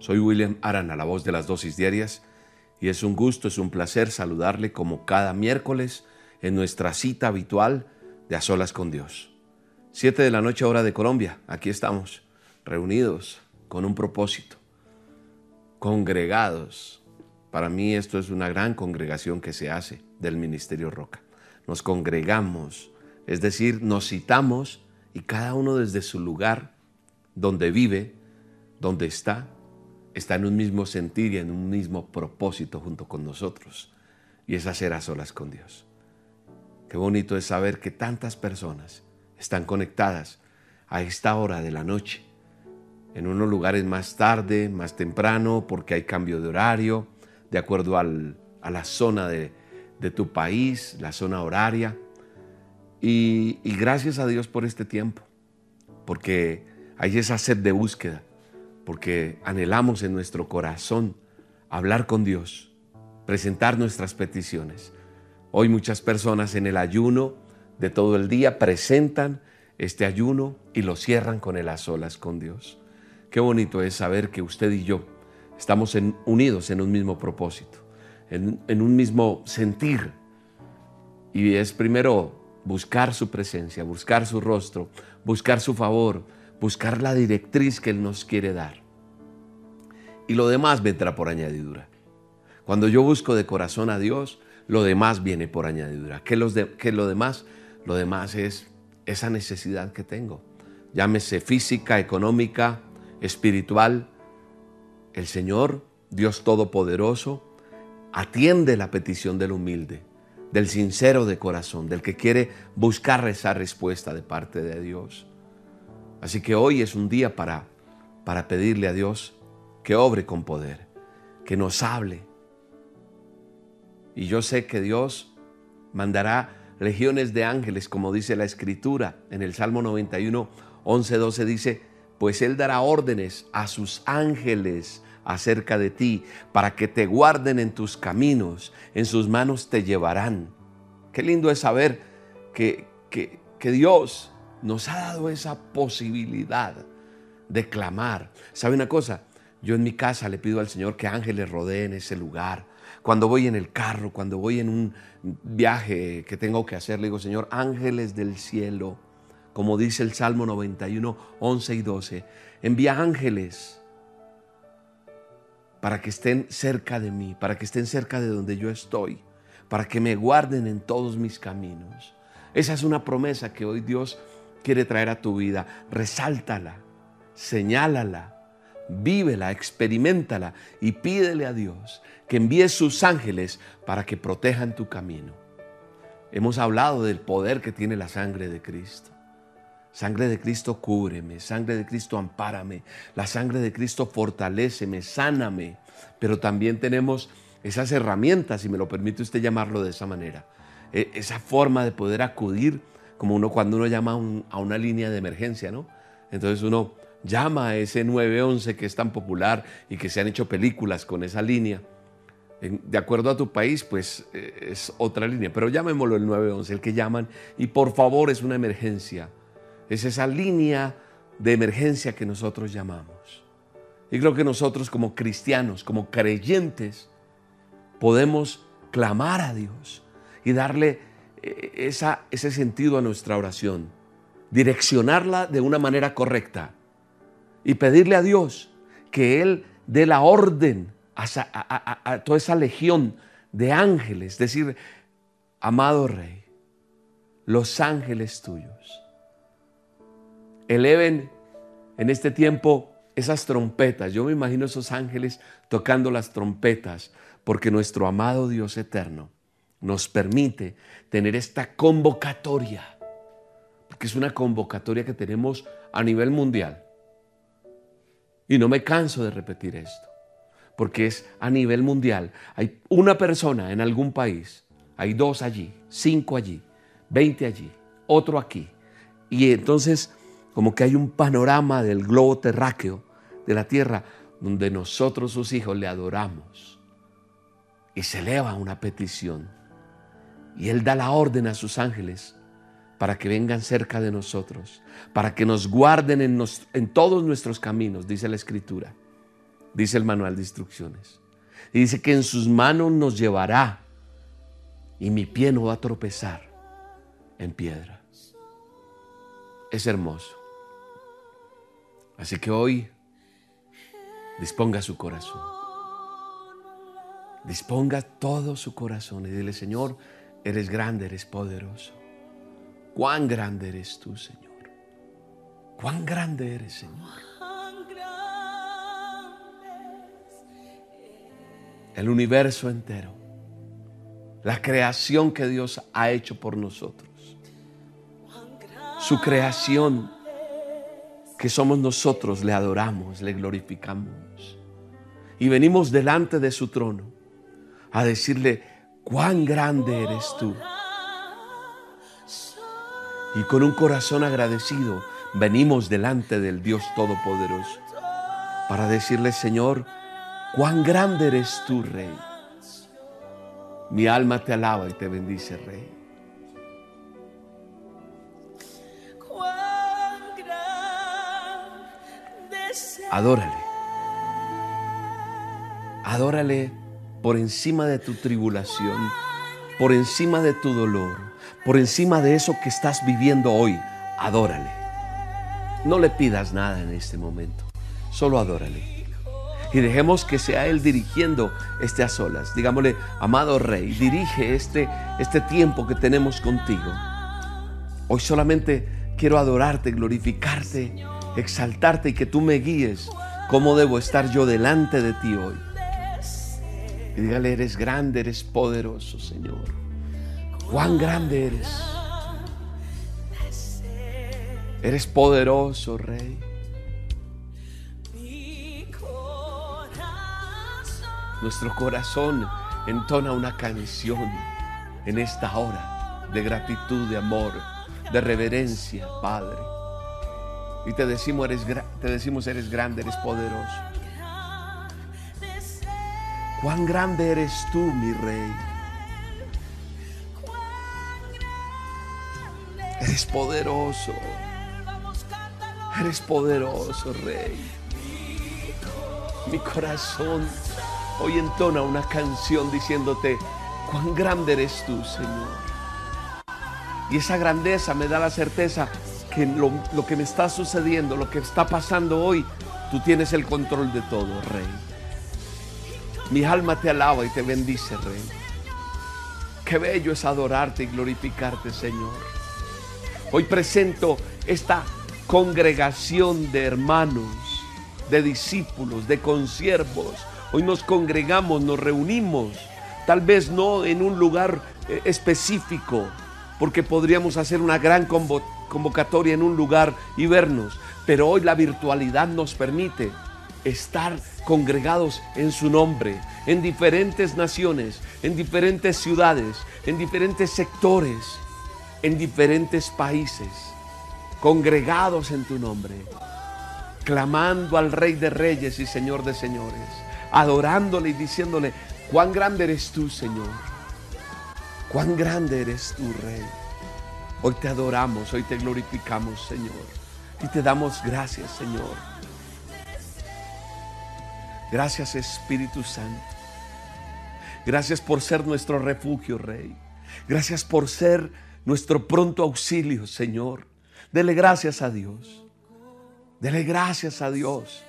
Soy William Arana, la voz de las dosis diarias, y es un gusto, es un placer saludarle como cada miércoles en nuestra cita habitual de A Solas con Dios. Siete de la noche hora de Colombia, aquí estamos, reunidos con un propósito, congregados. Para mí esto es una gran congregación que se hace del Ministerio Roca. Nos congregamos, es decir, nos citamos y cada uno desde su lugar donde vive, donde está, está en un mismo sentir y en un mismo propósito junto con nosotros. Y es hacer a solas con Dios. Qué bonito es saber que tantas personas están conectadas a esta hora de la noche. En unos lugares más tarde, más temprano, porque hay cambio de horario, de acuerdo a la zona de, tu país, la zona horaria. Y gracias a Dios por este tiempo, porque hay esa sed de búsqueda porque anhelamos en nuestro corazón hablar con Dios, presentar nuestras peticiones. Hoy muchas personas en el ayuno de todo el día presentan este ayuno y lo cierran con el a solas con Dios. Qué bonito es saber que usted y yo estamos unidos en un mismo propósito, en, en un mismo sentir. Y es primero buscar su presencia, buscar su rostro, buscar su favor, buscar la directriz que Él nos quiere dar y lo demás vendrá por añadidura. Cuando yo busco de corazón a Dios, lo demás viene por añadidura. ¿Qué, los lo demás? Lo demás es esa necesidad que tengo. Llámese física, económica, espiritual. El Señor, Dios Todopoderoso, atiende la petición del humilde, del sincero de corazón, del que quiere buscar esa respuesta de parte de Dios. Así que hoy es un día para, para pedirle a Dios que obre con poder, que nos hable. Y yo sé que Dios mandará legiones de ángeles, como dice la Escritura en el Salmo 91, 11, 12 dice, pues Él dará órdenes a sus ángeles acerca de ti, para que te guarden en tus caminos, en sus manos te llevarán. Qué lindo es saber que, que, que Dios nos ha dado esa posibilidad de clamar. ¿Sabe una cosa? Yo en mi casa le pido al Señor que ángeles rodeen ese lugar. Cuando voy en el carro, cuando voy en un viaje que tengo que hacer, le digo, Señor, ángeles del cielo, como dice el Salmo 91, 11 y 12, envía ángeles para que estén cerca de mí, para que estén cerca de donde yo estoy, para que me guarden en todos mis caminos. Esa es una promesa que hoy Dios quiere traer a tu vida. Resáltala, señálala vívela, experimentala y pídele a Dios que envíe sus ángeles para que protejan tu camino. Hemos hablado del poder que tiene la sangre de Cristo. Sangre de Cristo cúbreme, sangre de Cristo ampárame, la sangre de Cristo fortaleceme, sáname. Pero también tenemos esas herramientas, si me lo permite usted llamarlo de esa manera, e, esa forma de poder acudir, como uno cuando uno llama a una línea de emergencia, ¿no? Entonces uno llama a ese 911 que es tan popular y que se han hecho películas con esa línea. De acuerdo a tu país, pues eh, es otra línea, pero llamémoslo el 911, el que llaman, y por favor es una emergencia. Es esa línea de emergencia que nosotros llamamos. Y creo que nosotros como cristianos, como creyentes, podemos clamar a Dios y darle esa, ese sentido a nuestra oración, direccionarla de una manera correcta y pedirle a Dios que Él dé la orden a, toda esa legión de ángeles, decir, amado Rey, los ángeles tuyos, eleven en este tiempo esas trompetas. Yo me imagino esos ángeles tocando las trompetas, porque nuestro amado Dios eterno nos permite tener esta convocatoria, porque es una convocatoria que tenemos a nivel mundial y no me canso de repetir esto. porque es a nivel mundial. Hay una persona en algún país, hay dos allí, cinco allí, veinte allí, otro aquí. Y entonces como que hay un panorama del globo terráqueo de la tierra donde nosotros sus hijos le adoramos. Y se eleva una petición. Y Él da la orden a sus ángeles para que vengan cerca de nosotros, para que nos guarden en, todos nuestros caminos, dice la Escritura, dice el manual de instrucciones. Y dice que en sus manos nos llevará y mi pie no va a tropezar en piedra. Es hermoso. Así que hoy disponga su corazón. Disponga todo su corazón y dile, Señor, eres grande, eres poderoso. Cuán grande eres tú, Señor. Cuán grande eres, Señor. El universo entero. La creación que Dios ha hecho por nosotros. Su creación que somos nosotros, le adoramos, le glorificamos. Y venimos delante de su trono a decirle, cuán grande eres tú. Y con un corazón agradecido venimos delante del Dios Todopoderoso para decirle, Señor, cuán grande eres tú, Rey. Mi alma te alaba y te bendice, Rey. Adórale. Adórale por encima de tu tribulación, por encima de tu dolor, por encima de eso que estás viviendo hoy. Adórale. No le pidas nada en este momento, solo adórale. Y dejemos que sea Él dirigiendo este a solas. Digámosle, amado Rey, dirige este, este tiempo que tenemos contigo. Hoy solamente quiero adorarte, glorificarte exaltarte y que tú me guíes cómo debo estar yo delante de ti hoy. Y dígale, eres grande, eres poderoso, Señor. Cuán grande eres. Eres poderoso, Rey. Nuestro corazón entona una canción en esta hora de gratitud, de amor, de reverencia, Padre. Y te decimos, eres, te decimos, eres grande, eres poderoso. Cuán grande eres tú, mi rey. Eres poderoso. Eres poderoso, rey. Mi corazón hoy entona una canción diciéndote, cuán grande eres tú, Señor. Y esa grandeza me da la certeza que lo, que me está sucediendo, lo que está pasando hoy, tú tienes el control de todo, Rey. Mi alma te alaba y te bendice, Rey. Qué bello es adorarte y glorificarte, Señor. Hoy presento esta congregación de hermanos, de discípulos, de consiervos. Hoy nos congregamos, nos reunimos, tal vez no en un lugar eh, específico, porque podríamos hacer una gran convocatoria en un lugar y vernos, pero hoy la virtualidad nos permite estar congregados en su nombre, en diferentes naciones, en diferentes ciudades, en diferentes sectores, en diferentes países, congregados en tu nombre, clamando al Rey de Reyes y Señor de Señores, adorándole y diciéndole, cuán grande eres tú, Señor, cuán grande eres tú, Rey. Hoy te adoramos, hoy te glorificamos, Señor. Y te damos gracias, Señor. Gracias, Espíritu Santo. Gracias por ser nuestro refugio, Rey. Gracias por ser nuestro pronto auxilio, Señor. Dele gracias a Dios. Dele gracias a Dios.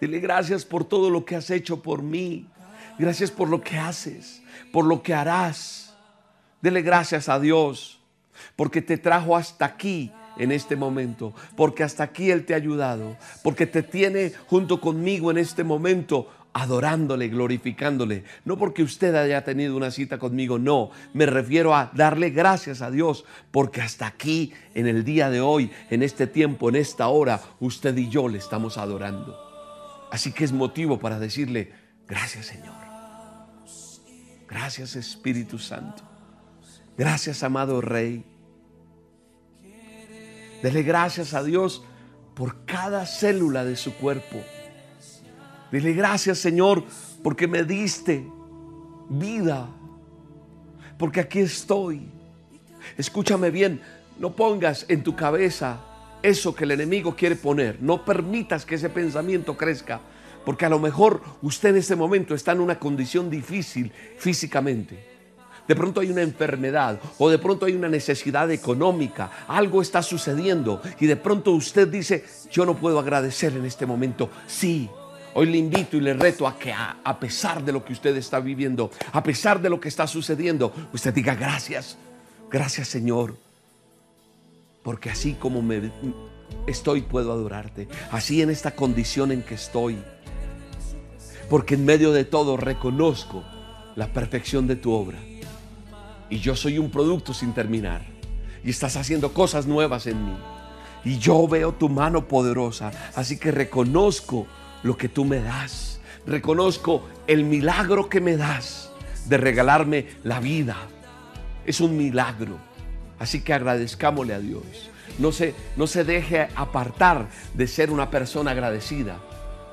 Dile gracias por todo lo que has hecho por mí. Gracias por lo que haces, por lo que harás. Dele gracias a Dios porque te trajo hasta aquí en este momento, porque hasta aquí Él te ha ayudado, porque te tiene junto conmigo en este momento adorándole, glorificándole. No porque usted haya tenido una cita conmigo, no. Me refiero a darle gracias a Dios porque hasta aquí, en el día de hoy, en este tiempo, en esta hora, usted y yo le estamos adorando. Así que es motivo para decirle, gracias Señor. Gracias Espíritu Santo. Gracias amado Rey. Dele gracias a Dios por cada célula de su cuerpo. Dile gracias Señor porque me diste vida. Porque aquí estoy. Escúchame bien, no pongas en tu cabeza eso que el enemigo quiere poner. No permitas que ese pensamiento crezca. Porque a lo mejor usted en este momento está en una condición difícil físicamente. De pronto hay una enfermedad o de pronto hay una necesidad económica. Algo está sucediendo y de pronto usted dice, yo no puedo agradecer en este momento. Sí, Hoy le invito y le reto a que a, pesar de lo que usted está viviendo, a pesar de lo que está sucediendo, usted diga gracias, gracias Señor, porque así como estoy puedo adorarte, así en esta condición en que estoy, porque en medio de todo reconozco la perfección de tu obra y yo soy un producto sin terminar y estás haciendo cosas nuevas en mí y yo veo tu mano poderosa, así que reconozco lo que tú me das. Reconozco el milagro que me das de regalarme la vida. Es un milagro. Así que agradezcámosle a Dios. No se, no se deje apartar de ser una persona agradecida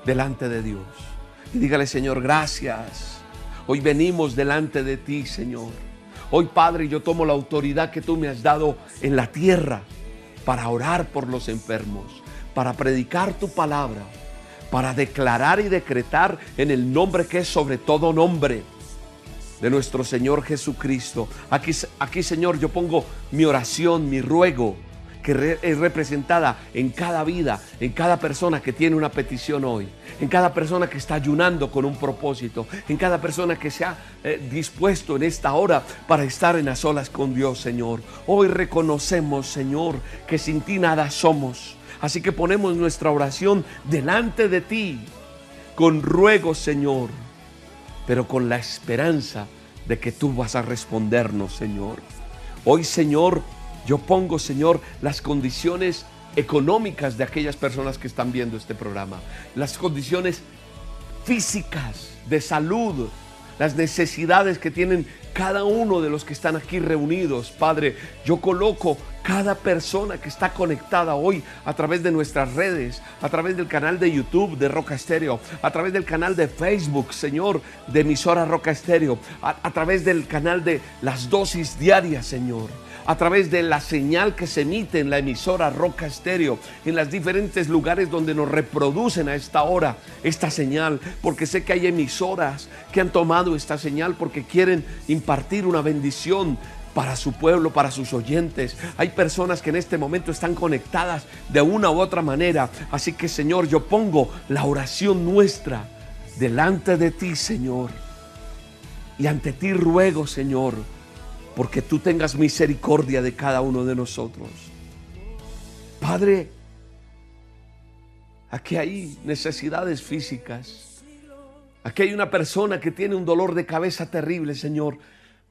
delante de Dios. Y dígale, Señor, gracias. Hoy venimos delante de ti, Señor. Hoy, Padre, yo tomo la autoridad que tú me has dado en la tierra para orar por los enfermos, para predicar tu palabra para declarar y decretar en el nombre que es sobre todo nombre de nuestro Señor Jesucristo. Aquí, aquí Señor, yo pongo mi oración, mi ruego, que es representada en cada vida, en cada persona que tiene una petición hoy, en cada persona que está ayunando con un propósito, en cada persona que se ha eh, dispuesto en esta hora para estar en las olas con Dios, Señor. Hoy reconocemos, Señor, que sin ti nada somos Así que ponemos nuestra oración delante de ti, con ruego, Señor, pero con la esperanza de que tú vas a respondernos, Señor. Hoy, Señor, yo pongo, Señor, las condiciones económicas de aquellas personas que están viendo este programa, las condiciones físicas de salud, las necesidades que tienen cada uno de los que están aquí reunidos. Padre, yo coloco cada persona que está conectada hoy a través de nuestras redes, a través del canal de YouTube de Roca Estéreo, a través del canal de Facebook, Señor, de emisora Roca Estéreo, a, a través del canal de las dosis diarias, Señor a través de la señal que se emite en la emisora Roca Estéreo, en los diferentes lugares donde nos reproducen a esta hora esta señal, porque sé que hay emisoras que han tomado esta señal porque quieren impartir una bendición para su pueblo, para sus oyentes. Hay personas que en este momento están conectadas de una u otra manera. Así que Señor, yo pongo la oración nuestra delante de ti, Señor. Y ante ti ruego, Señor, porque tú tengas misericordia de cada uno de nosotros. Padre, aquí hay necesidades físicas. Aquí hay una persona que tiene un dolor de cabeza terrible, Señor.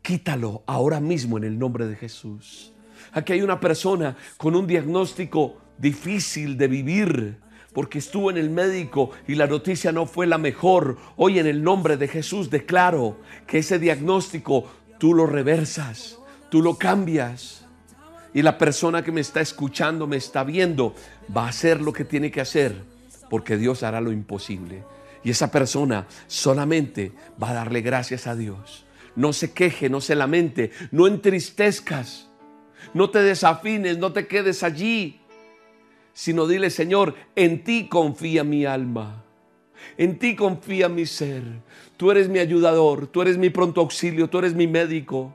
Quítalo ahora mismo en el nombre de Jesús. Aquí hay una persona con un diagnóstico difícil de vivir porque estuvo en el médico y la noticia no fue la mejor. Hoy en el nombre de Jesús declaro que ese diagnóstico tú lo reversas, tú lo cambias. Y la persona que me está escuchando, me está viendo, va a hacer lo que tiene que hacer, porque Dios hará lo imposible. Y esa persona solamente va a darle gracias a Dios. No se queje, no se lamente, no entristezcas, no te desafines, no te quedes allí, sino dile, Señor, en ti confía mi alma. En ti confía mi ser. Tú eres mi ayudador, tú eres mi pronto auxilio, tú eres mi médico.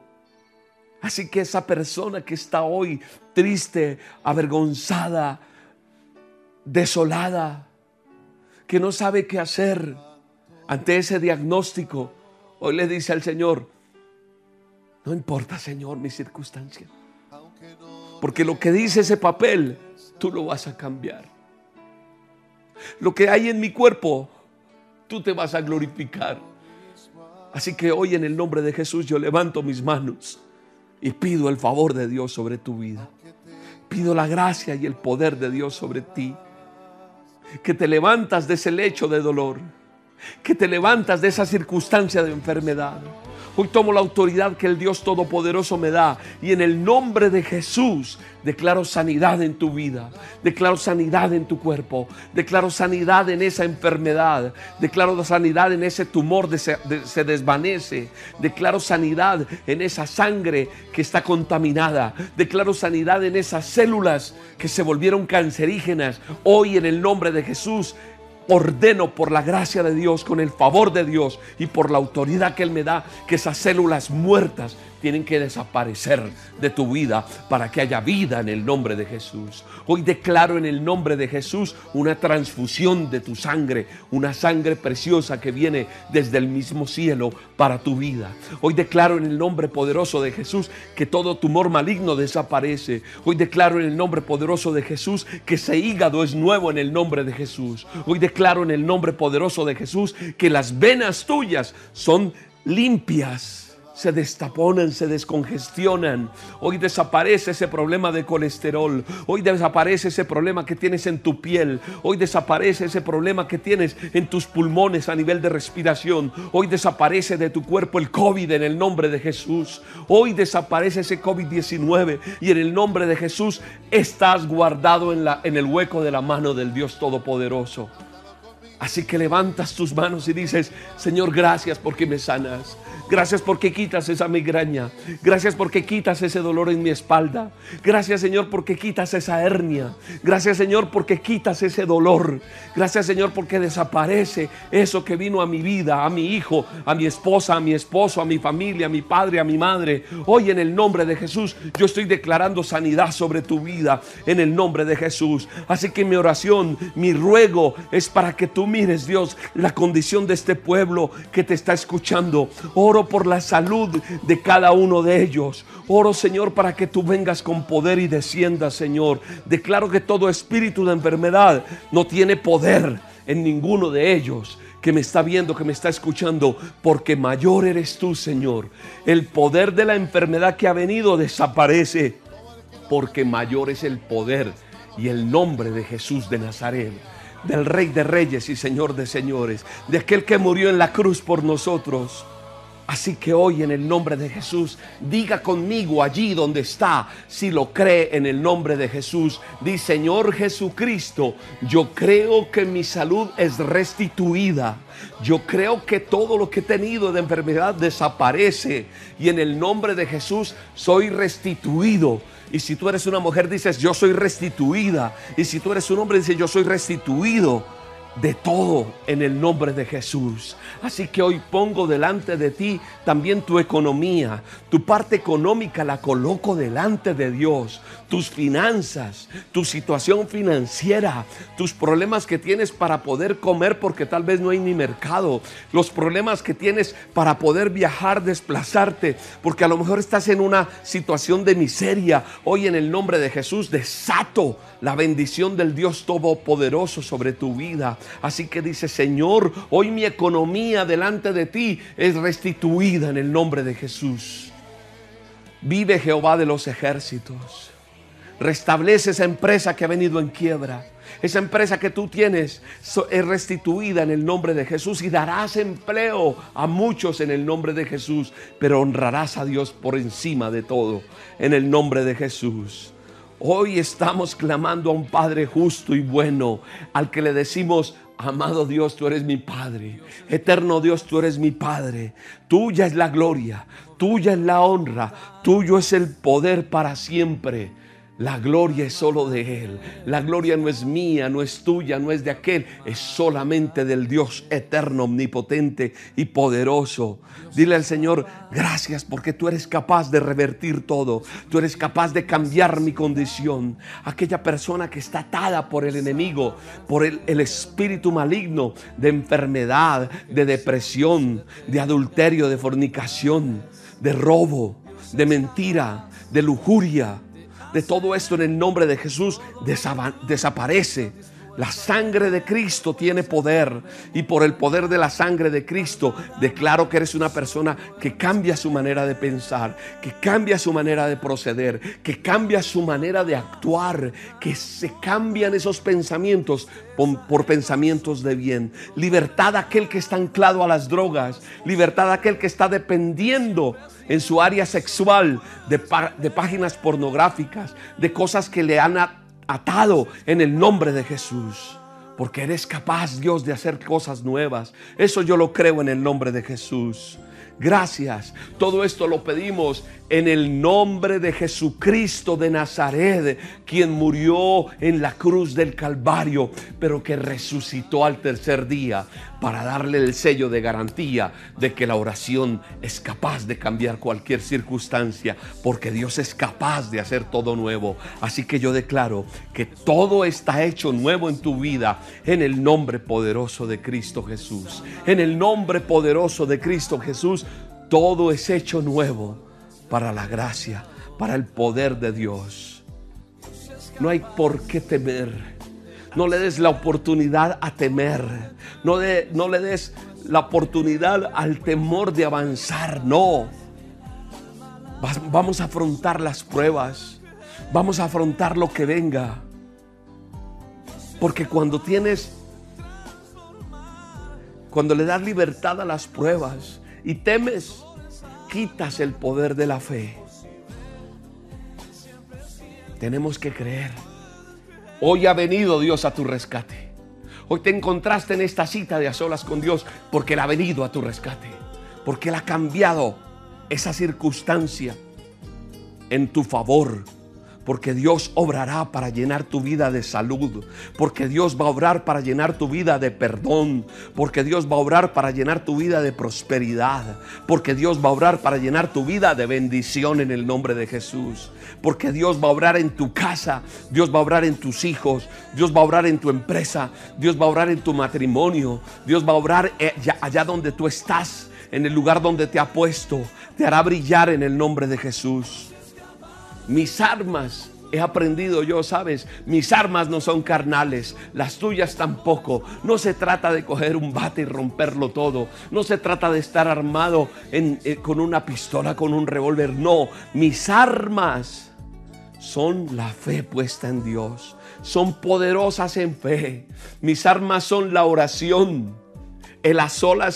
Así que esa persona que está hoy triste, avergonzada, desolada, que no sabe qué hacer ante ese diagnóstico, hoy le dice al Señor, no importa Señor mi circunstancia, porque lo que dice ese papel, tú lo vas a cambiar. Lo que hay en mi cuerpo, tú te vas a glorificar. Así que hoy en el nombre de Jesús yo levanto mis manos y pido el favor de Dios sobre tu vida. Pido la gracia y el poder de Dios sobre ti. que te levantas de ese lecho de dolor, que te levantas de esa circunstancia de enfermedad. Hoy tomo la autoridad que el Dios Todopoderoso me da y en el nombre de Jesús declaro sanidad en tu vida, declaro sanidad en tu cuerpo, declaro sanidad en esa enfermedad, declaro sanidad en ese tumor que se, se desvanece, declaro sanidad en esa sangre que está contaminada, declaro sanidad en esas células que se volvieron cancerígenas. Hoy en el nombre de Jesús ordeno por la gracia de Dios, con el favor de Dios y por la autoridad que Él me da, que esas células muertas tienen que desaparecer de tu vida para que haya vida en el nombre de Jesús. Hoy declaro en el nombre de Jesús una transfusión de tu sangre, una sangre preciosa que viene desde el mismo cielo para tu vida. Hoy declaro en el nombre poderoso de Jesús que todo tumor maligno desaparece. Hoy declaro en el nombre poderoso de Jesús que ese hígado es nuevo en el nombre de Jesús. Hoy declaro en el nombre poderoso de Jesús que las venas tuyas son limpias se destaponan, se descongestionan. Hoy desaparece ese problema de colesterol. Hoy desaparece ese problema que tienes en tu piel. Hoy desaparece ese problema que tienes en tus pulmones a nivel de respiración. Hoy desaparece de tu cuerpo el COVID en el nombre de Jesús. Hoy desaparece ese COVID-19 y en el nombre de Jesús estás guardado en, la, en el hueco de la mano del Dios Todopoderoso. Así que levantas tus manos y dices, Señor, gracias porque me sanas. Gracias porque quitas esa migraña. Gracias porque quitas ese dolor en mi espalda. Gracias Señor porque quitas esa hernia. Gracias Señor porque quitas ese dolor. Gracias Señor porque desaparece eso que vino a mi vida, a mi hijo, a mi esposa, a mi esposo, a mi familia, a mi padre, a mi madre. Hoy en el nombre de Jesús yo estoy declarando sanidad sobre tu vida en el nombre de Jesús. Así que mi oración, mi ruego es para que tú mires Dios la condición de este pueblo que te está escuchando. Por la salud de cada uno de ellos. Oro, Señor, para que tú vengas con poder y desciendas, Señor. Declaro que todo espíritu de enfermedad no tiene poder en ninguno de ellos que me está viendo, que me está escuchando, porque mayor eres tú, Señor. El poder de la enfermedad que ha venido desaparece, porque mayor es el poder y el nombre de Jesús de Nazaret del Rey de Reyes y Señor de Señores, de aquel que murió en la cruz por nosotros. Así que hoy en el nombre de Jesús, diga conmigo allí donde está, si lo cree en el nombre de Jesús, di Señor Jesucristo, yo creo que mi salud es restituida. Yo creo que todo lo que he tenido de enfermedad desaparece y en el nombre de Jesús soy restituido. Y si tú eres una mujer dices, yo soy restituida. Y si tú eres un hombre dices, yo soy restituido de todo en el nombre de Jesús. Así que hoy pongo delante de ti también tu economía, tu parte económica la coloco delante de Dios, tus finanzas, tu situación financiera, tus problemas que tienes para poder comer porque tal vez no hay ni mercado, los problemas que tienes para poder viajar, desplazarte, porque a lo mejor estás en una situación de miseria. Hoy en el nombre de Jesús desato la bendición del Dios Todopoderoso sobre tu vida. Así que dice, Señor, hoy mi economía delante de ti es restituida en el nombre de Jesús. Vive Jehová de los ejércitos. Restablece esa empresa que ha venido en quiebra. Esa empresa que tú tienes es restituida en el nombre de Jesús y darás empleo a muchos en el nombre de Jesús, pero honrarás a Dios por encima de todo en el nombre de Jesús. Hoy estamos clamando a un Padre justo y bueno, al que le decimos, amado Dios, tú eres mi Padre, eterno Dios, tú eres mi Padre, tuya es la gloria, tuya es la honra, tuyo es el poder para siempre. La gloria es solo de Él. La gloria no es mía, no es tuya, no es de aquel. Es solamente del Dios eterno, omnipotente y poderoso. Dile al Señor, gracias porque tú eres capaz de revertir todo. Tú eres capaz de cambiar mi condición. Aquella persona que está atada por el enemigo, por el, el espíritu maligno de enfermedad, de depresión, de adulterio, de fornicación, de robo, de mentira, de lujuria de todo esto en el nombre de Jesús desaparece, La sangre de Cristo tiene poder y por el poder de la sangre de Cristo declaro que eres una persona que cambia su manera de pensar, que cambia su manera de proceder, que cambia su manera de actuar, que se cambian esos pensamientos por, pensamientos de bien. Libertad aquel que está anclado a las drogas, libertad aquel que está dependiendo en su área sexual de, de páginas pornográficas, de cosas que le han atado en el nombre de Jesús. Porque eres capaz, Dios, de hacer cosas nuevas. Eso yo lo creo en el nombre de Jesús. Gracias. Todo esto lo pedimos en el nombre de Jesucristo de Nazaret, quien murió en la cruz del Calvario, pero que resucitó al tercer día para darle el sello de garantía de que la oración es capaz de cambiar cualquier circunstancia, porque Dios es capaz de hacer todo nuevo. Así que yo declaro que todo está hecho nuevo en tu vida en el nombre poderoso de Cristo Jesús. En el nombre poderoso de Cristo Jesús, todo es hecho nuevo para la gracia, para el poder de Dios. No hay por qué temer. No le des la oportunidad a temer. No, le des la oportunidad al temor de avanzar. No. Vamos a afrontar las pruebas. Vamos a afrontar lo que venga. Porque cuando tienes, cuando le das libertad a las pruebas y temes, quitas el poder de la fe. Tenemos que creer. Hoy ha venido Dios a tu rescate. Hoy te encontraste en esta cita de a solas con Dios porque Él ha venido a tu rescate. Porque Él ha cambiado esa circunstancia en tu favor porque Dios obrará para llenar tu vida de salud, porque Dios va a obrar para llenar tu vida de perdón, porque Dios va a obrar para llenar tu vida de prosperidad, porque Dios va a obrar para llenar tu vida de bendición en el nombre de Jesús, porque Dios va a obrar en tu casa, Dios va a obrar en tus hijos, Dios va a obrar en tu empresa, Dios va a obrar en tu matrimonio, Dios va a obrar eh, allá donde tú estás, en el lugar donde te ha puesto, te hará brillar en el nombre de Jesús. Mis armas he aprendido yo, sabes, mis armas no son carnales, las tuyas tampoco. No se trata de coger un bate y romperlo todo. No se trata de estar armado eh, con una pistola, con un revólver. No, mis armas son la fe puesta en Dios. Son poderosas en fe. Mis armas son la oración, el a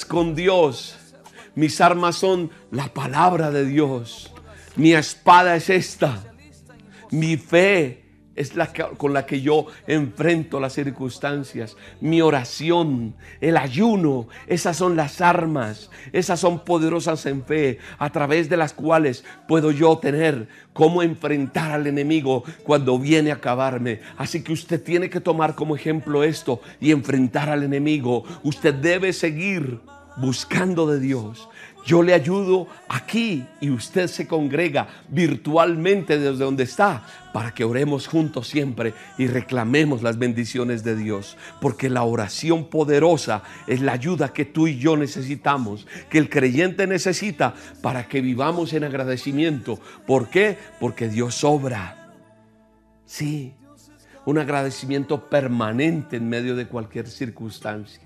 con Dios. Mis armas son la palabra de Dios. Mi espada es esta. Mi fe es la con la que yo enfrento las circunstancias. Mi oración, el ayuno, esas son las armas, esas son poderosas en fe, a través de las cuales puedo yo tener cómo enfrentar al enemigo cuando viene a acabarme. Así que usted tiene que tomar como ejemplo esto y enfrentar al enemigo. Usted debe seguir buscando de Dios, yo le ayudo aquí y usted se congrega virtualmente desde donde está para que oremos juntos siempre y reclamemos las bendiciones de Dios. Porque la oración poderosa es la ayuda que tú y yo necesitamos, que el creyente necesita para que vivamos en agradecimiento. ¿Por qué? Porque Dios obra. Sí, un agradecimiento permanente en medio de cualquier circunstancia.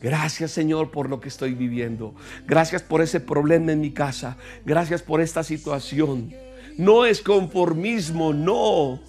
Gracias Señor por lo que estoy viviendo. Gracias por ese problema en mi casa. Gracias por esta situación. No es conformismo, no.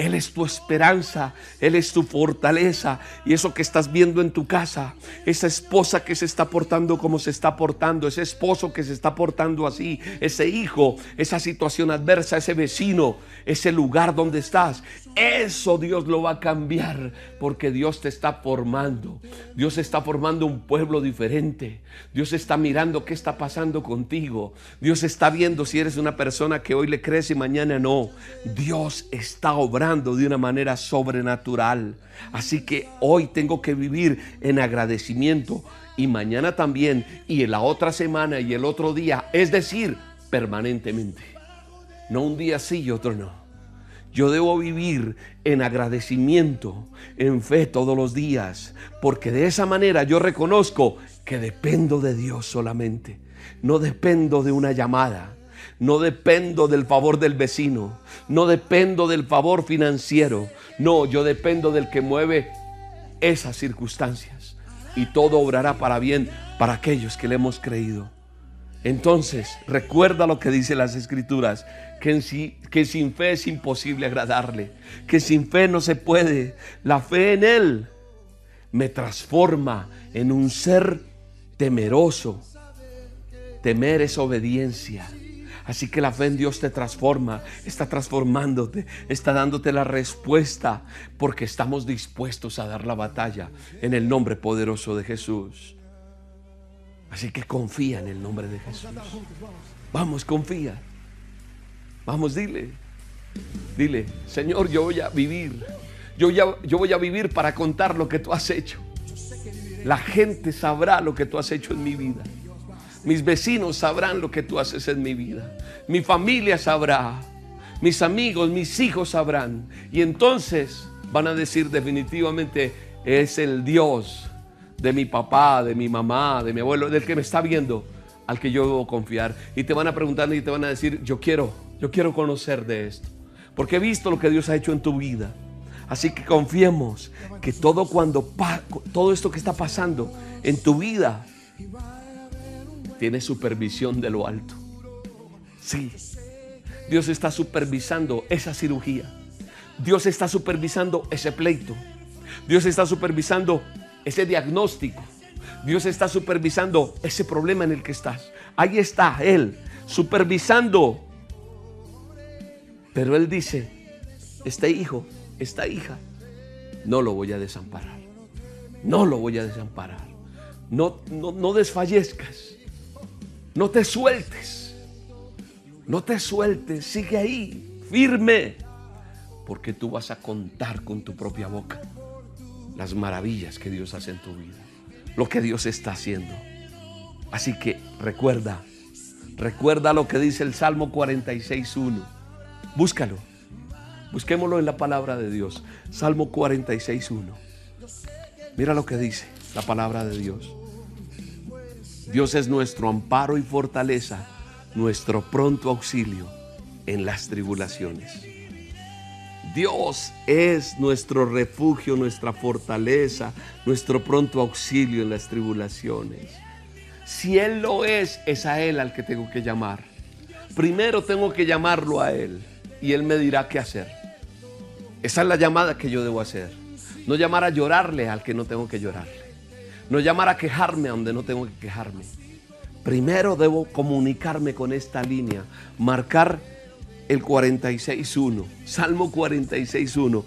Él es tu esperanza, Él es tu fortaleza. Y eso que estás viendo en tu casa, esa esposa que se está portando como se está portando, ese esposo que se está portando así, ese hijo, esa situación adversa, ese vecino, ese lugar donde estás, eso Dios lo va a cambiar porque Dios te está formando. Dios está formando un pueblo diferente. Dios está mirando qué está pasando contigo. Dios está viendo si eres una persona que hoy le crees y mañana no. Dios está obrando de una manera sobrenatural. Así que hoy tengo que vivir en agradecimiento y mañana también y en la otra semana y el otro día. Es decir, permanentemente. No un día sí y otro no. Yo debo vivir en agradecimiento, en fe todos los días, porque de esa manera yo reconozco que dependo de Dios solamente. No dependo de una llamada, no dependo del favor del vecino, no dependo del favor financiero, no, yo dependo del que mueve esas circunstancias y todo obrará para bien para aquellos que le hemos creído. Entonces, recuerda lo que dice las escrituras, que, que sin fe es imposible agradarle, que sin fe no se puede. La fe en Él me transforma en un ser temeroso. Temer es obediencia. Así que la fe en Dios te transforma, está transformándote, está dándote la respuesta, porque estamos dispuestos a dar la batalla en el nombre poderoso de Jesús. Así que confía en el nombre de Jesús. Vamos, confía. Vamos, dile. Dile, Señor, yo voy a vivir. Yo, yo voy a vivir para contar lo que tú has hecho. La gente sabrá lo que tú has hecho en mi vida. Mis vecinos sabrán lo que tú haces en mi vida. Mi familia sabrá. Mis amigos, mis hijos sabrán. Y entonces van a decir definitivamente, es el Dios de mi papá, de mi mamá, de mi abuelo, del que me está viendo, al que yo debo confiar. Y te van a preguntar y te van a decir, yo quiero, yo quiero conocer de esto. Porque he visto lo que Dios ha hecho en tu vida. Así que confiemos que todo cuando todo esto que está pasando en tu vida tiene supervisión de lo alto. Sí. Dios está supervisando esa cirugía. Dios está supervisando ese pleito. Dios está supervisando ese diagnóstico. Dios está supervisando ese problema en el que estás. Ahí está Él, supervisando. Pero Él dice, este hijo, esta hija, no lo voy a desamparar. No lo voy a desamparar. No, no, no desfallezcas. No te sueltes. No te sueltes. Sigue ahí, firme. Porque tú vas a contar con tu propia boca las maravillas que Dios hace en tu vida. Lo que Dios está haciendo. Así que recuerda, recuerda lo que dice el Salmo 46.1. Búscalo. Busquémoslo en la palabra de Dios. Salmo 46.1. Mira lo que dice la palabra de Dios. Dios es nuestro amparo y fortaleza, nuestro pronto auxilio en las tribulaciones. Dios es nuestro refugio, nuestra fortaleza, nuestro pronto auxilio en las tribulaciones. Si Él lo es, es a Él al que tengo que llamar. Primero tengo que llamarlo a Él y Él me dirá qué hacer. Esa es la llamada que yo debo hacer. No llamar a llorarle al que no tengo que llorarle. No llamar a quejarme a donde no tengo que quejarme. Primero debo comunicarme con esta línea, marcar el 46.1, Salmo 46.1.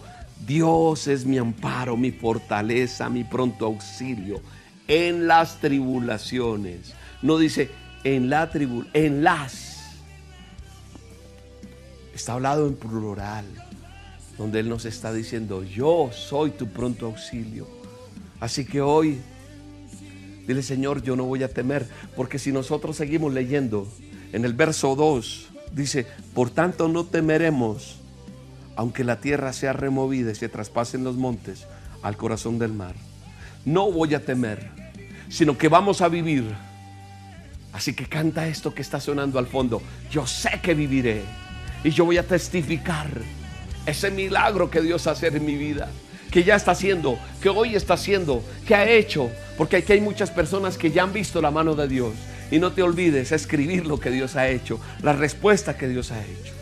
Dios es mi amparo, mi fortaleza, mi pronto auxilio en las tribulaciones. No dice en la tribul, en las. Está hablado en plural, donde Él nos está diciendo, yo soy tu pronto auxilio. Así que hoy Dile, Señor, yo no voy a temer, porque si nosotros seguimos leyendo en el verso 2, dice, por tanto no temeremos, aunque la tierra sea removida y se traspasen los montes al corazón del mar. No voy a temer, sino que vamos a vivir. Así que canta esto que está sonando al fondo. Yo sé que viviré y yo voy a testificar ese milagro que Dios hace en mi vida que ya está haciendo, que hoy está haciendo, que ha hecho. Porque aquí hay muchas personas que ya han visto la mano de Dios. Y no te olvides escribir lo que Dios ha hecho, la respuesta que Dios ha hecho.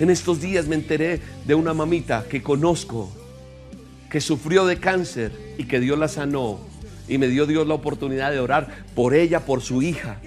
En estos días me enteré de una mamita que conozco, que sufrió de cáncer y que Dios la sanó. Y me dio Dios la oportunidad de orar por ella, por su hija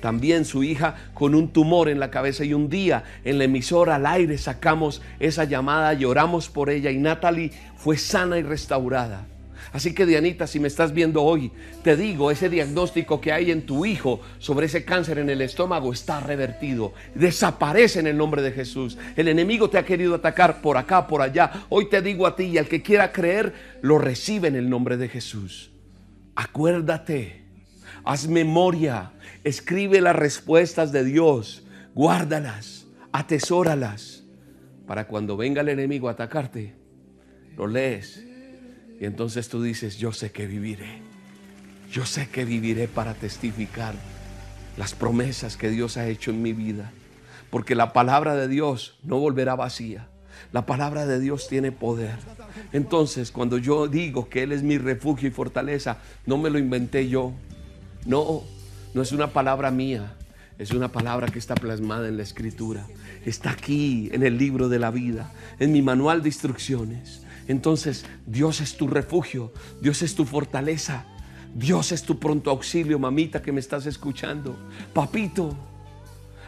también su hija con un tumor en la cabeza y un día en la emisora al aire sacamos esa llamada, lloramos por ella y Natalie fue sana y restaurada. Así que Dianita, si me estás viendo hoy, te digo, ese diagnóstico que hay en tu hijo sobre ese cáncer en el estómago está revertido. Desaparece en el nombre de Jesús. El enemigo te ha querido atacar por acá, por allá. Hoy te digo a ti y al que quiera creer, lo recibe en el nombre de Jesús. Acuérdate Haz memoria, escribe las respuestas de Dios, guárdalas, atesóralas, para cuando venga el enemigo a atacarte, lo lees y entonces tú dices, yo sé que viviré, yo sé que viviré para testificar las promesas que Dios ha hecho en mi vida, porque la palabra de Dios no volverá vacía. La palabra de Dios tiene poder. Entonces, cuando yo digo que Él es mi refugio y fortaleza, no me lo inventé yo. No, no es una palabra mía. Es una palabra que está plasmada en la escritura. Está aquí en el libro de la vida, en mi manual de instrucciones. Entonces, Dios es tu refugio, Dios es tu fortaleza, Dios es tu pronto auxilio, mamita que me estás escuchando. Papito,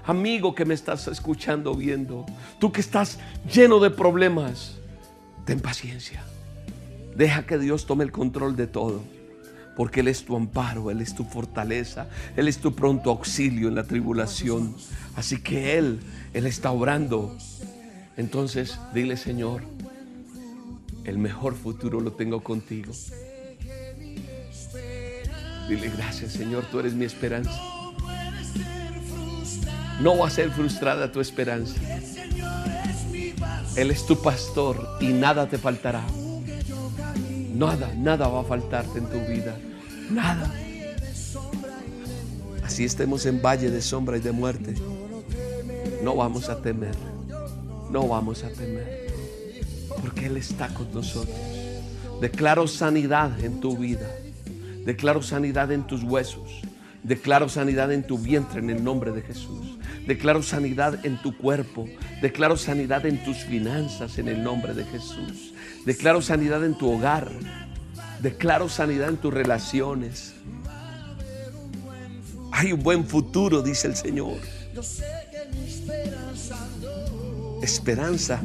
amigo que me estás escuchando, viendo, tú que estás lleno de problemas, ten paciencia. Deja que Dios tome el control de todo, porque Él es tu amparo, Él es tu fortaleza, Él es tu pronto auxilio en la tribulación. Así que Él, Él está obrando. Entonces, dile, Señor, el mejor futuro lo tengo contigo. Dile gracias, Señor, tú eres mi esperanza. No va a ser frustrada tu esperanza. Él es tu pastor y nada te faltará. Nada, nada va a faltarte en tu vida. Nada. Así estemos en valle de sombra y de muerte. No vamos a temer. No vamos a temer. Porque Él está con nosotros. Declaro sanidad en tu vida. Declaro sanidad en tus huesos. Declaro sanidad en tu vientre en el nombre de Jesús. Declaro sanidad en tu cuerpo. Declaro sanidad en tus finanzas en el nombre de Jesús. Declaro sanidad en tu hogar. Declaro sanidad en tus relaciones. Hay un buen futuro, dice el Señor. Esperanza.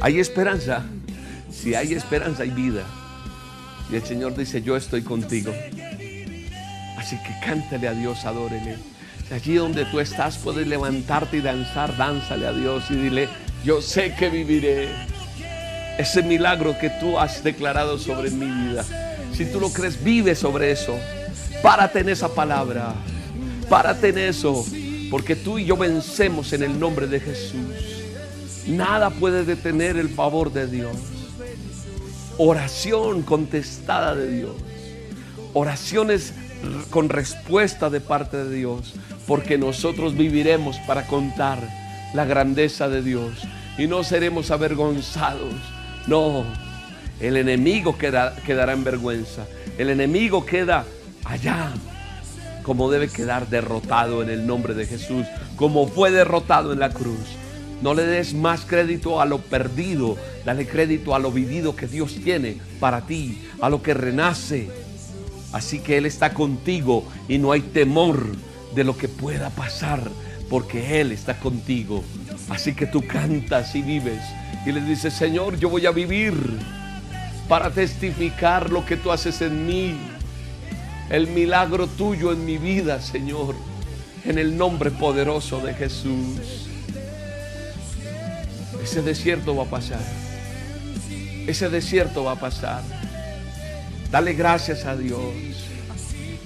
Hay esperanza. Si hay esperanza, hay vida. Y el Señor dice, yo estoy contigo. Así que cántale a Dios, adórele. Allí donde tú estás puedes levantarte y danzar, dánzale a Dios y dile, yo sé que viviré ese milagro que tú has declarado sobre mi vida. Si tú lo crees, vive sobre eso. Párate en esa palabra. Párate en eso. Porque tú y yo vencemos en el nombre de Jesús. Nada puede detener el favor de Dios. Oración contestada de Dios. Oraciones con respuesta de parte de Dios, porque nosotros viviremos para contar la grandeza de Dios y no seremos avergonzados. No, el enemigo quedará en vergüenza. El enemigo queda allá, como debe quedar derrotado en el nombre de Jesús, como fue derrotado en la cruz. No le des más crédito a lo perdido, dale crédito a lo vivido que Dios tiene para ti, a lo que renace Así que Él está contigo y no hay temor de lo que pueda pasar, porque Él está contigo. Así que tú cantas y vives y le dices, Señor, yo voy a vivir para testificar lo que tú haces en mí, el milagro tuyo en mi vida, Señor, en el nombre poderoso de Jesús. Ese desierto va a pasar. Ese desierto va a pasar. Dale gracias a Dios.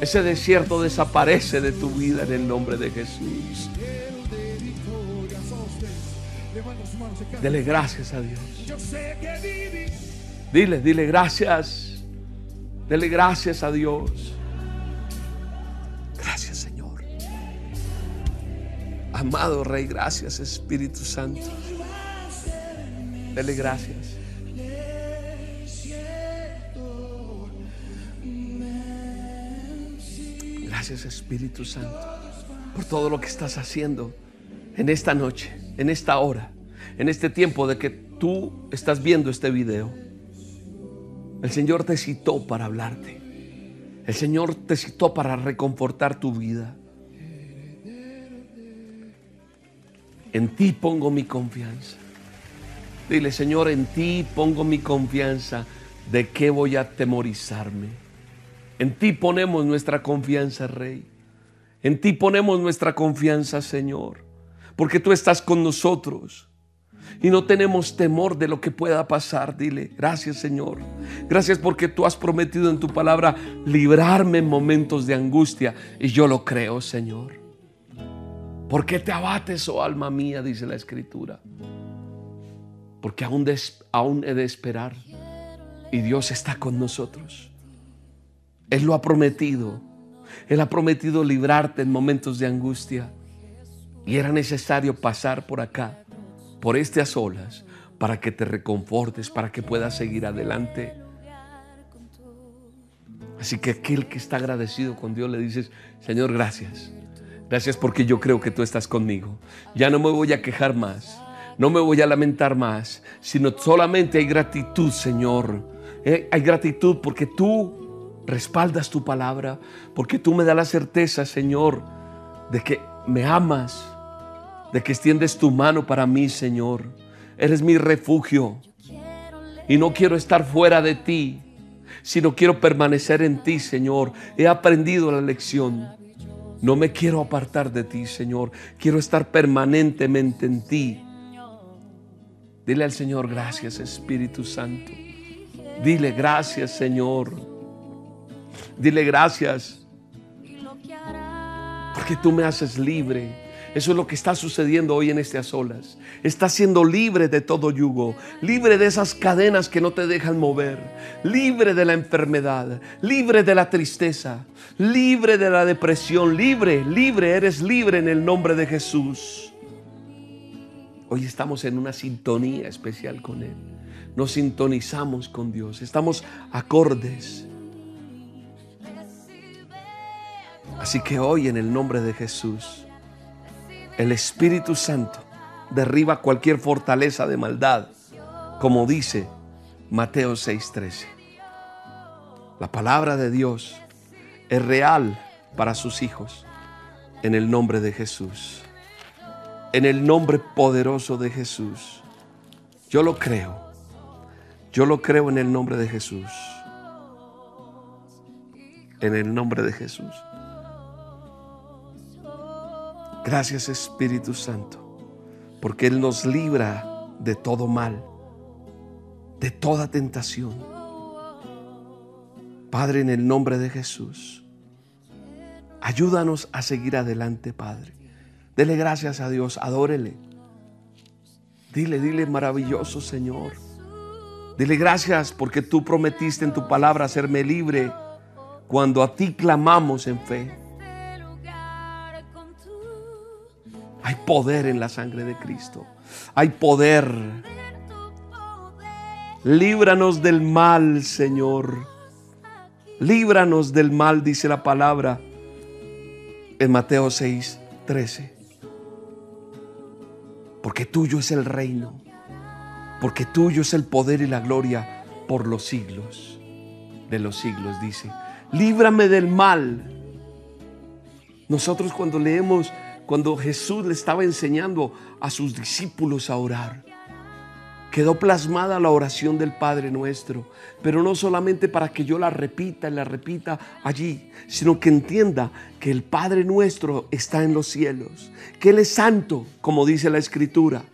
Ese desierto desaparece de tu vida en el nombre de Jesús. Dele gracias a Dios. Dile, dile gracias. Dele gracias a Dios. Amado Rey, gracias Espíritu Santo. Dele gracias. Gracias Espíritu Santo por todo lo que estás haciendo en esta noche, en esta hora, en este tiempo de que tú estás viendo este video. El Señor te citó para hablarte. El Señor te citó para reconfortar tu vida. En ti pongo mi confianza. Dile, Señor, en ti pongo mi confianza. ¿De qué voy a temorizarme? En ti ponemos nuestra confianza, Rey. En ti ponemos nuestra confianza, Señor. Porque tú estás con nosotros. Y no tenemos temor de lo que pueda pasar. Dile, gracias Señor. Gracias porque tú has prometido en tu palabra librarme en momentos de angustia. Y yo lo creo, Señor. ¿Por qué te abates, oh alma mía? Dice la escritura. Porque aún, aún he de esperar. Y Dios está con nosotros. Él lo ha prometido. Él ha prometido librarte en momentos de angustia. Y era necesario pasar por acá, por a solas, para que te reconfortes, para que puedas seguir adelante. Así que aquel que está agradecido con Dios le dices, Señor, gracias. Gracias porque yo creo que tú estás conmigo. Ya no me voy a quejar más. No me voy a lamentar más, sino solamente hay gratitud, Señor. Eh, hay gratitud porque tú respaldas tu palabra, porque tú me das la certeza, Señor, de que me amas, de que extiendes tu mano para mí, Señor. Eres mi refugio. Y no quiero estar fuera de ti, sino quiero permanecer en ti, Señor. He aprendido la lección. No me quiero apartar de ti, Señor. Quiero estar permanentemente en ti. Dile al Señor, gracias Espíritu Santo. Dile gracias, Señor. Dile gracias. Porque tú me haces libre. Eso es lo que está sucediendo hoy en estas olas. Estás siendo libre de todo yugo, libre de esas cadenas que no te dejan mover, libre de la enfermedad, libre de la tristeza, libre de la depresión, libre, libre, eres libre en el nombre de Jesús. Hoy estamos en una sintonía especial con Él. Nos sintonizamos con Dios, estamos acordes. Así que hoy en el nombre de Jesús, el Espíritu Santo derriba cualquier fortaleza de maldad, como dice Mateo 6:13. La palabra de Dios es real para sus hijos en el nombre de Jesús. En el nombre poderoso de Jesús. Yo lo creo. Yo lo creo en el nombre de Jesús. En el nombre de Jesús. Gracias Espíritu Santo, porque Él nos libra de todo mal, de toda tentación. Padre, en el nombre de Jesús, ayúdanos a seguir adelante, Padre. Dele gracias a Dios, adórele. Dile, dile, maravilloso Señor. Dile gracias porque tú prometiste en tu palabra hacerme libre cuando a ti clamamos en fe. Hay poder en la sangre de Cristo. Hay poder. Líbranos del mal, Señor. Líbranos del mal, dice la palabra en Mateo 6, 13. Porque tuyo es el reino. Porque tuyo es el poder y la gloria por los siglos de los siglos, dice. Líbrame del mal. Nosotros cuando leemos cuando Jesús le estaba enseñando a sus discípulos a orar. Quedó plasmada la oración del Padre nuestro, pero no solamente para que yo la repita y la repita allí, sino que entienda que el Padre nuestro está en los cielos, que Él es santo, como dice la Escritura,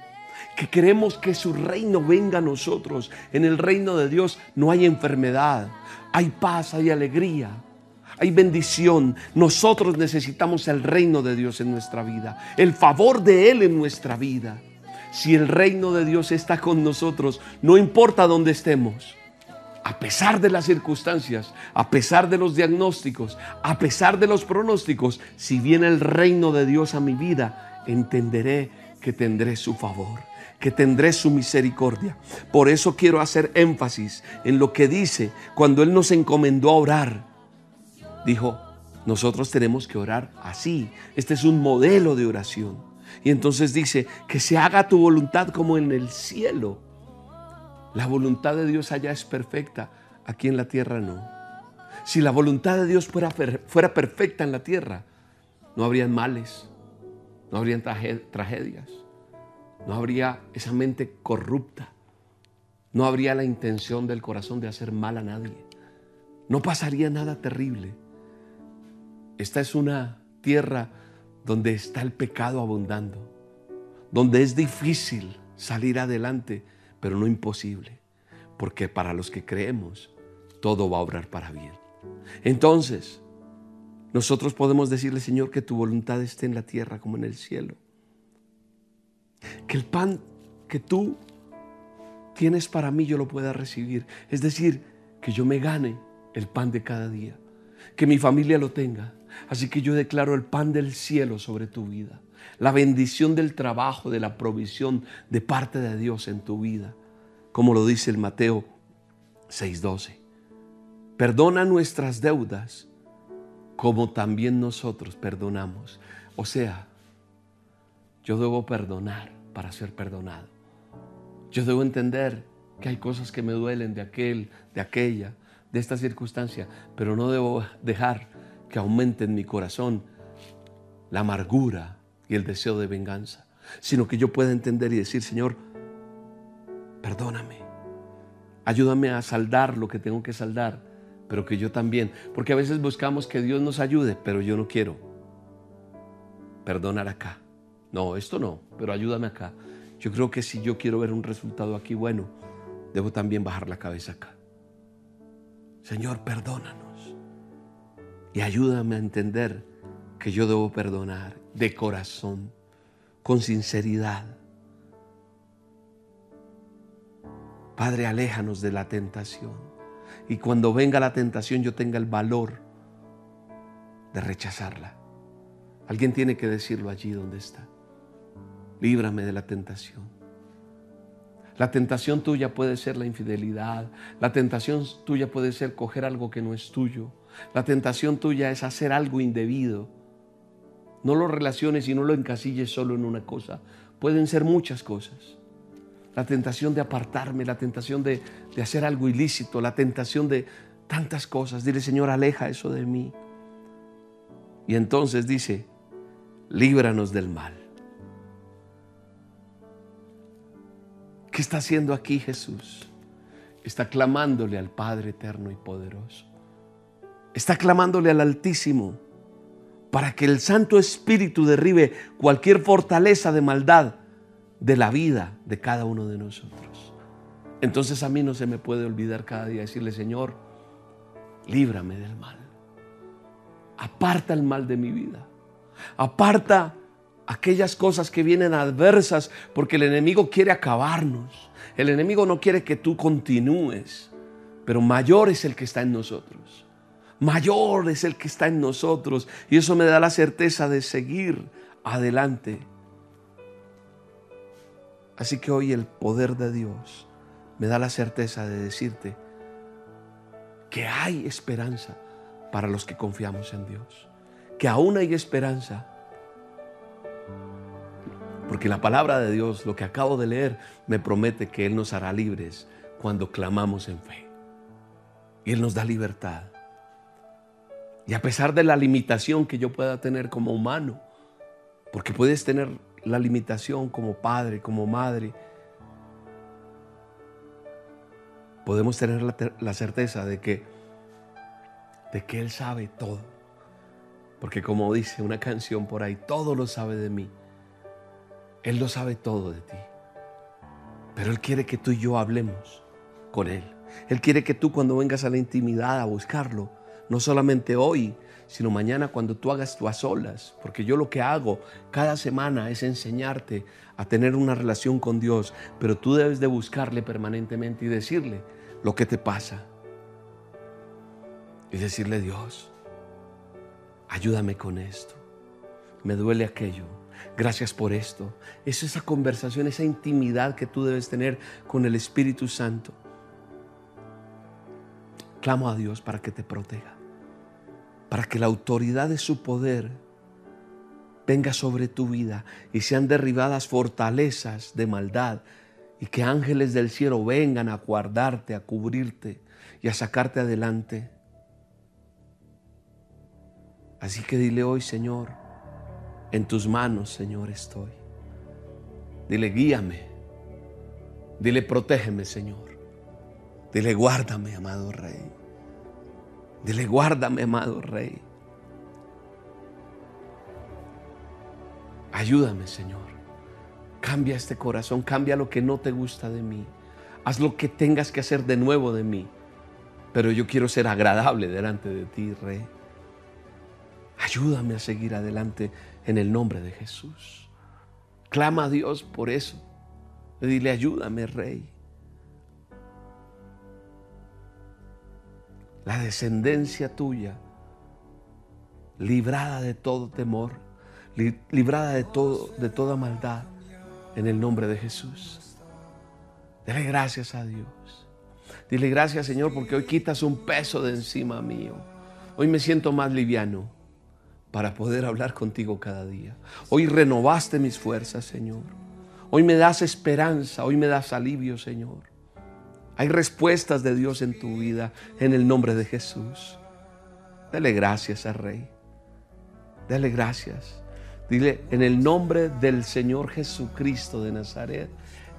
que queremos que su reino venga a nosotros. En el reino de Dios no hay enfermedad, hay paz, hay alegría, hay bendición. Nosotros necesitamos el reino de Dios en nuestra vida, el favor de Él en nuestra vida. Si el reino de Dios está con nosotros, no importa dónde estemos, a pesar de las circunstancias, a pesar de los diagnósticos, a pesar de los pronósticos, si viene el reino de Dios a mi vida, entenderé que tendré su favor que tendré su misericordia. Por eso quiero hacer énfasis en lo que dice cuando Él nos encomendó a orar dijo, nosotros tenemos que orar así. Este es un modelo de oración. Y entonces dice, que se haga tu voluntad como en el cielo. La voluntad de Dios allá es perfecta, aquí en la tierra no. Si la voluntad de Dios fuera, fuera perfecta en la tierra, no habrían males, no habrían tragedias, no habría esa mente corrupta, no habría la intención del corazón de hacer mal a nadie, no pasaría nada terrible. Esta es una tierra donde está el pecado abundando, donde es difícil salir adelante, pero no imposible, porque para los que creemos, todo va a obrar para bien. Entonces, nosotros podemos decirle, Señor, que tu voluntad esté en la tierra como en el cielo. Que el pan que tú tienes para mí yo lo pueda recibir. Es decir, que yo me gane el pan de cada día. Que mi familia lo tenga Así que yo declaro el pan del cielo sobre tu vida. la bendición del trabajo, de la provisión de parte de Dios en tu vida, como lo dice el Mateo 6:12. Perdona nuestras deudas como también nosotros perdonamos. O sea, yo debo perdonar para ser perdonado. Yo debo entender que hay cosas que me duelen de aquel, de aquella, de esta circunstancia, pero no debo dejar que aumente en mi corazón la amargura y el deseo de venganza, sino que yo pueda entender y decir, Señor, perdóname, ayúdame a saldar lo que tengo que saldar, pero que yo también, porque a veces buscamos que Dios nos ayude, pero yo no quiero perdonar acá. No, esto no, pero ayúdame acá. Yo creo que si yo quiero ver un resultado aquí bueno, debo también bajar la cabeza acá. Señor, perdónanos y ayúdame a entender que yo debo perdonar de corazón, con sinceridad. Padre, aléjanos de la tentación. Y cuando venga la tentación yo tenga el valor de rechazarla. Alguien tiene que decirlo allí donde está. Líbrame de la tentación. La tentación tuya puede ser la infidelidad. La tentación tuya puede ser coger algo que no es tuyo. La tentación tuya es hacer algo indebido. No lo relaciones y no lo encasilles solo en una cosa. Pueden ser muchas cosas. La tentación de apartarme, la tentación de, de hacer algo ilícito, la tentación de tantas cosas. Dile, Señor, aleja eso de mí. Y entonces dice, líbranos del mal. ¿Qué está haciendo aquí Jesús? Está clamándole al Padre eterno y poderoso. Está clamándole al Altísimo para que el Santo Espíritu derribe cualquier fortaleza de maldad de la vida de cada uno de nosotros. Entonces a mí no se me puede olvidar cada día decirle, Señor, líbrame del mal. Aparta el mal de mi vida. Aparta aquellas cosas que vienen adversas, porque el enemigo quiere acabarnos. El enemigo no quiere que tú continúes, pero mayor es el que está en nosotros. Mayor es el que está en nosotros. Y eso me da la certeza de seguir adelante. Así que hoy el poder de Dios me da la certeza de decirte que hay esperanza para los que confiamos en Dios. Que aún hay esperanza porque la palabra de Dios, lo que acabo de leer, me promete que Él nos hará libres cuando clamamos en fe. Y Él nos da libertad. Y a pesar de la limitación que yo pueda tener como humano, porque puedes tener la limitación como padre, como madre, podemos tener la, la certeza de que, de que Él sabe todo. Porque como dice una canción por ahí, todo lo sabe de mí. Él lo sabe todo de ti. Pero Él quiere que tú y yo hablemos con Él. Él quiere que tú cuando vengas a la intimidad a buscarlo, no solamente hoy, sino mañana cuando tú hagas tú a solas, porque yo lo que hago cada semana es enseñarte a tener una relación con Dios, pero tú debes de buscarle permanentemente y decirle lo que te pasa. Y decirle, Dios, ayúdame con esto, me duele aquello, Gracias por esto. Es esa conversación, esa intimidad que tú debes tener con el Espíritu Santo. Clamo a Dios para que te proteja, para que la autoridad de su poder venga sobre tu vida y sean derribadas fortalezas de maldad y que ángeles del cielo vengan a guardarte, a cubrirte y a sacarte adelante. Así que dile hoy, Señor, en tus manos, Señor, estoy. Dile, guíame. Dile, protégeme, Señor. Dile, guárdame, amado Rey. Dile, guárdame, amado Rey. Ayúdame, Señor. Cambia este corazón, cambia lo que no te gusta de mí. Haz lo que tengas que hacer de nuevo de mí. Pero yo quiero ser agradable delante de ti, Rey. Ayúdame a seguir adelante en el nombre de Jesús. Clama a Dios por eso. Dile, ayúdame, Rey. La descendencia tuya, librada de todo temor, librada de, todo, de toda maldad, en el nombre de Jesús. Dele gracias a Dios. Dile gracias Señor porque hoy quitas un peso de encima mío. Hoy me siento más liviano para poder hablar contigo cada día. Hoy renovaste mis fuerzas, Señor. Hoy me das esperanza, hoy me das alivio, Señor. Hay respuestas de Dios en tu vida en el nombre de Jesús. Dale gracias al Rey. Dale gracias. Dile, en el nombre del Señor Jesucristo de Nazaret,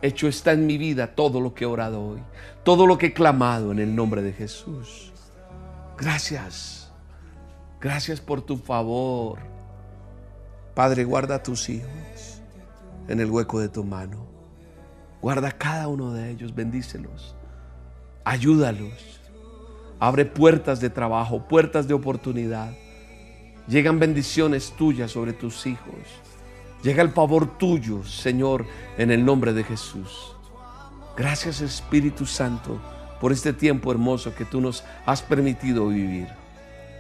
hecho está en mi vida todo lo que he orado hoy, todo lo que he clamado en el nombre de Jesús. Gracias. Gracias por tu favor. Padre, guarda a tus hijos en el hueco de tu mano. Guarda cada uno de ellos, bendícelos. Ayúdalos. Abre puertas de trabajo, puertas de oportunidad. Llegan bendiciones tuyas sobre tus hijos. Llega el favor tuyo, Señor, en el nombre de Jesús. Gracias Espíritu Santo por este tiempo hermoso que tú nos has permitido vivir.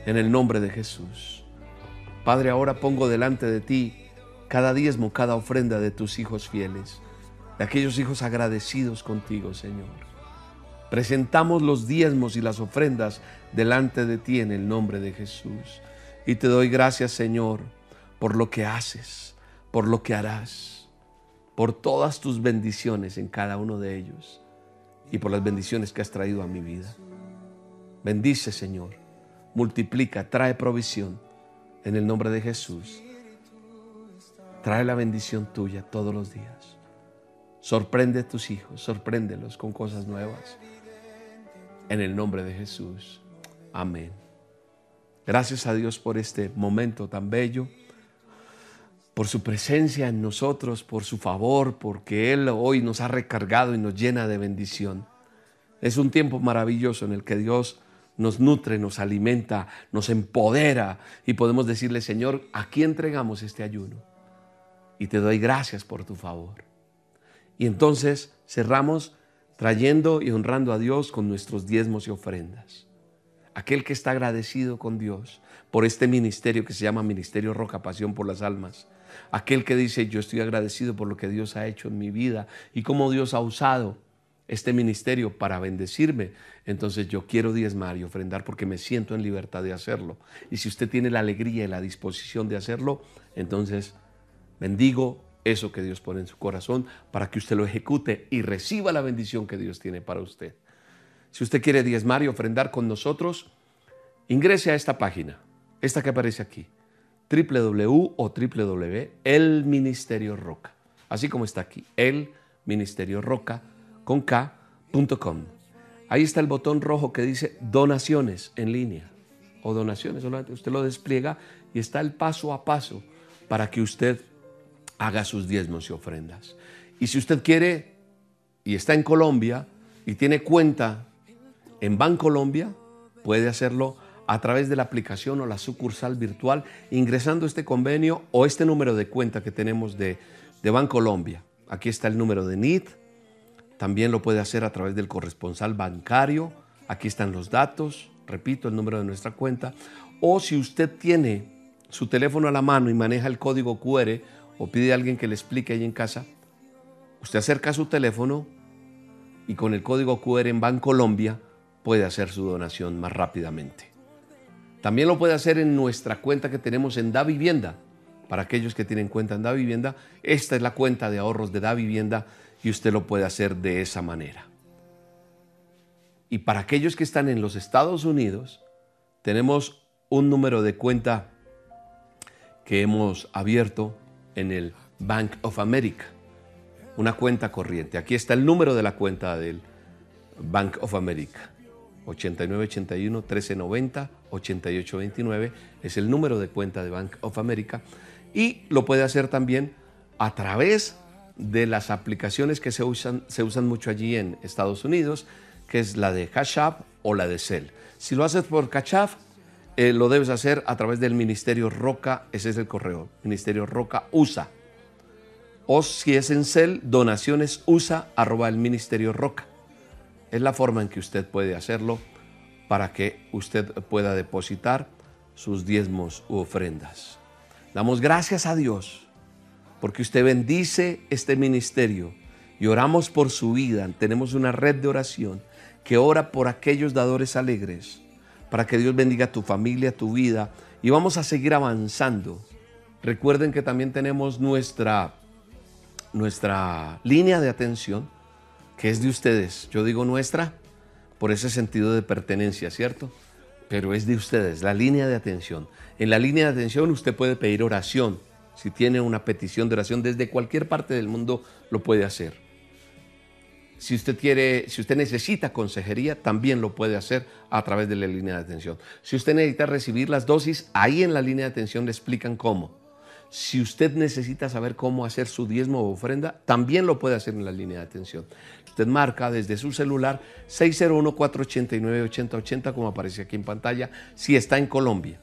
En el nombre de Jesús. Padre, ahora pongo delante de ti cada diezmo, cada ofrenda de tus hijos fieles, de aquellos hijos agradecidos contigo, Señor. Presentamos los diezmos y las ofrendas delante de ti en el nombre de Jesús. Y te doy gracias, Señor, por lo que haces por lo que harás, por todas tus bendiciones en cada uno de ellos y por las bendiciones que has traído a mi vida. Bendice, Señor, multiplica, trae provisión en el nombre de Jesús. Trae la bendición tuya todos los días. Sorprende a tus hijos, sorpréndelos con cosas nuevas. En el nombre de Jesús. Amén. Gracias a Dios por este momento tan bello por su presencia en nosotros, por su favor, porque Él hoy nos ha recargado y nos llena de bendición. Es un tiempo maravilloso en el que Dios nos nutre, nos alimenta, nos empodera y podemos decirle, Señor, aquí entregamos este ayuno y te doy gracias por tu favor. Y entonces cerramos trayendo y honrando a Dios con nuestros diezmos y ofrendas. Aquel que está agradecido con Dios por este ministerio que se llama Ministerio Roca Pasión por las Almas, Aquel que dice, yo estoy agradecido por lo que Dios ha hecho en mi vida y cómo Dios ha usado este ministerio para bendecirme, entonces yo quiero diezmar y ofrendar porque me siento en libertad de hacerlo. Y si usted tiene la alegría y la disposición de hacerlo, entonces bendigo eso que Dios pone en su corazón para que usted lo ejecute y reciba la bendición que Dios tiene para usted. Si usted quiere diezmar y ofrendar con nosotros, ingrese a esta página, esta que aparece aquí, www o www el ministerio roca. Así como está aquí, el ministerio roca con k.com. Ahí está el botón rojo que dice donaciones en línea o donaciones, solamente usted lo despliega y está el paso a paso para que usted haga sus diezmos y ofrendas. Y si usted quiere y está en Colombia y tiene cuenta en Bancolombia, puede hacerlo a través de la aplicación o la sucursal virtual ingresando este convenio o este número de cuenta que tenemos de, de Bancolombia. Aquí está el número de NIT. También lo puede hacer a través del corresponsal bancario. Aquí están los datos. Repito, el número de nuestra cuenta. O si usted tiene su teléfono a la mano y maneja el código QR o pide a alguien que le explique ahí en casa, usted acerca su teléfono y con el código QR en Bancolombia puede hacer su donación más rápidamente. También lo puede hacer en nuestra cuenta que tenemos en Da Vivienda. Para aquellos que tienen cuenta en Da Vivienda, esta es la cuenta de ahorros de Da Vivienda y usted lo puede hacer de esa manera. Y para aquellos que están en los Estados Unidos, tenemos un número de cuenta que hemos abierto en el Bank of America, una cuenta corriente. Aquí está el número de la cuenta del Bank of America. 8981 1390 8829 es el número de cuenta de Bank of America y lo puede hacer también a través de las aplicaciones que se usan, se usan mucho allí en Estados Unidos, que es la de Cash App o la de Cell. Si lo haces por Cash App, eh, lo debes hacer a través del Ministerio Roca, ese es el correo, Ministerio Roca USA. O si es en Cell, donaciones USA arroba el Ministerio Roca. Es la forma en que usted puede hacerlo para que usted pueda depositar sus diezmos u ofrendas. Damos gracias a Dios porque usted bendice este ministerio y oramos por su vida. Tenemos una red de oración que ora por aquellos dadores alegres para que Dios bendiga tu familia, tu vida y vamos a seguir avanzando. Recuerden que también tenemos nuestra, nuestra línea de atención que es de ustedes. Yo digo nuestra por ese sentido de pertenencia, ¿cierto? Pero es de ustedes, la línea de atención. En la línea de atención usted puede pedir oración. Si tiene una petición de oración desde cualquier parte del mundo, lo puede hacer. Si usted quiere, si usted necesita consejería, también lo puede hacer a través de la línea de atención. Si usted necesita recibir las dosis, ahí en la línea de atención le explican cómo. Si usted necesita saber cómo hacer su diezmo o ofrenda, también lo puede hacer en la línea de atención. Usted marca desde su celular 601-489-8080, como aparece aquí en pantalla, si está en Colombia.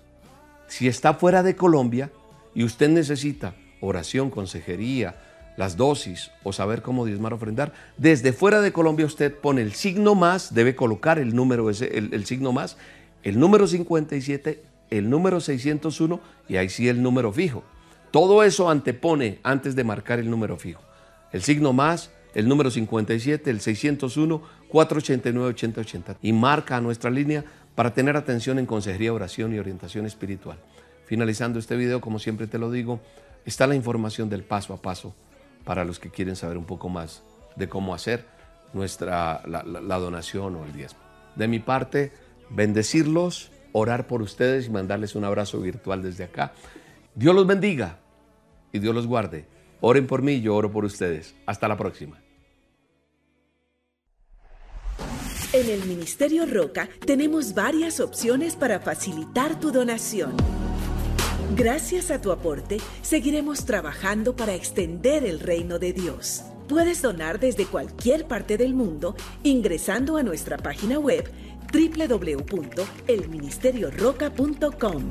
Si está fuera de Colombia y usted necesita oración, consejería, las dosis o saber cómo diezmar ofrendar, desde fuera de Colombia usted pone el signo más, debe colocar el número ese, el, el signo más, el número 57, el número 601 y ahí sí el número fijo. Todo eso antepone antes de marcar el número fijo. El signo más, el número 57, el 601, 489, 8080. Y marca nuestra línea para tener atención en consejería, oración y orientación espiritual. Finalizando este video, como siempre te lo digo, está la información del paso a paso para los que quieren saber un poco más de cómo hacer nuestra, la, donación o el diezmo. De mi parte, bendecirlos, orar por ustedes y mandarles un abrazo virtual desde acá. Dios los bendiga y Dios los guarde. Oren por mí, yo oro por ustedes. Hasta la próxima. En el Ministerio Roca tenemos varias opciones para facilitar tu donación. Gracias a tu aporte, seguiremos trabajando para extender el reino de Dios. Puedes donar desde cualquier parte del mundo ingresando a nuestra página web www.elministerioroca.com.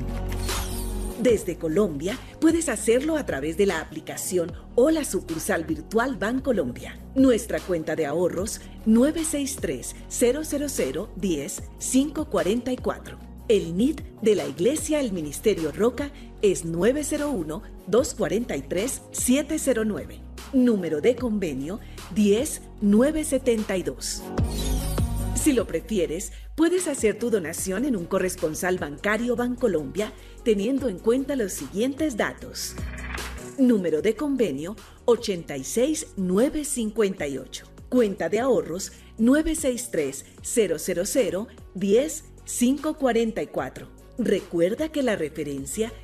Desde Colombia puedes hacerlo a través de la aplicación o la sucursal virtual Bancolombia. Nuestra cuenta de ahorros 963 000 10 544. El NID de la Iglesia El Ministerio Roca es 901 243 709. Número de convenio 10 972. Si lo prefieres, puedes hacer tu donación en un corresponsal bancario Bancolombia teniendo en cuenta los siguientes datos. Número de convenio 86958. Cuenta de ahorros 963 000 10 544. Recuerda que la referencia es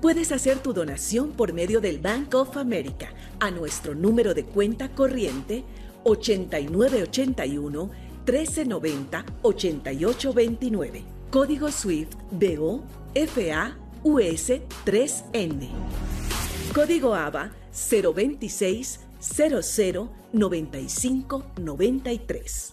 puedes hacer tu donación por medio del Bank of America a nuestro número de cuenta corriente 8981 1390 8829. Código SWIFT BO FA US 3N. Código ABA 026 00 95 93.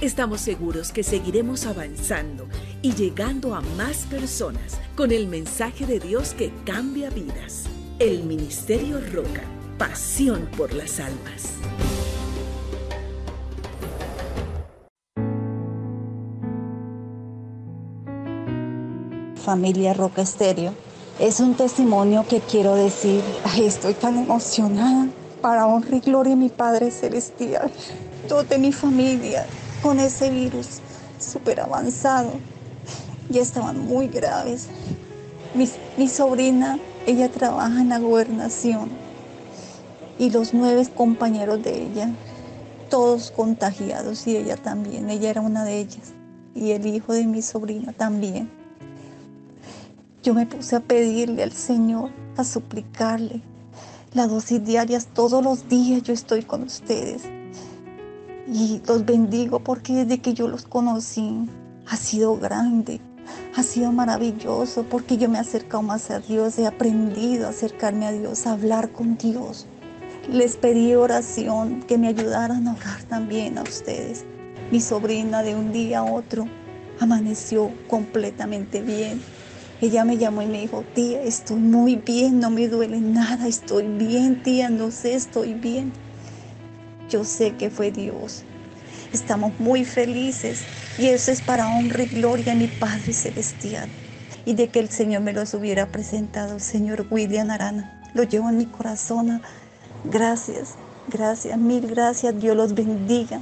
Estamos seguros que seguiremos avanzando y llegando a más personas con el mensaje de Dios que cambia vidas. El Ministerio Roca, pasión por las almas. Familia Roca Estéreo. Es un testimonio que quiero decir, Ay, estoy tan emocionada para honrar y gloria a mi Padre Celestial. Toda mi familia con ese virus súper avanzado. Ya estaban muy graves. Mi, sobrina, ella trabaja en la gobernación y los nueve compañeros de ella, todos contagiados y ella también, ella era una de ellas y el hijo de mi sobrina también. Yo me puse a pedirle al Señor, a suplicarle la dosis diarias todos los días yo estoy con ustedes. Y los bendigo porque desde que yo los conocí ha sido grande, ha sido maravilloso porque yo me he acercado más a Dios, he aprendido a acercarme a Dios, a hablar con Dios. Les pedí oración, que me ayudaran a orar también a ustedes. Mi sobrina de un día a otro amaneció completamente bien. Ella me llamó y me dijo, tía, estoy muy bien, no me duele nada, estoy bien, tía, no sé, estoy bien. Yo sé que fue Dios. Estamos muy felices y eso es para honra y gloria a mi Padre Celestial. Y de que el Señor me los hubiera presentado, Señor William Arana. Lo llevo en mi corazón. Gracias, gracias, mil gracias. Dios los bendiga.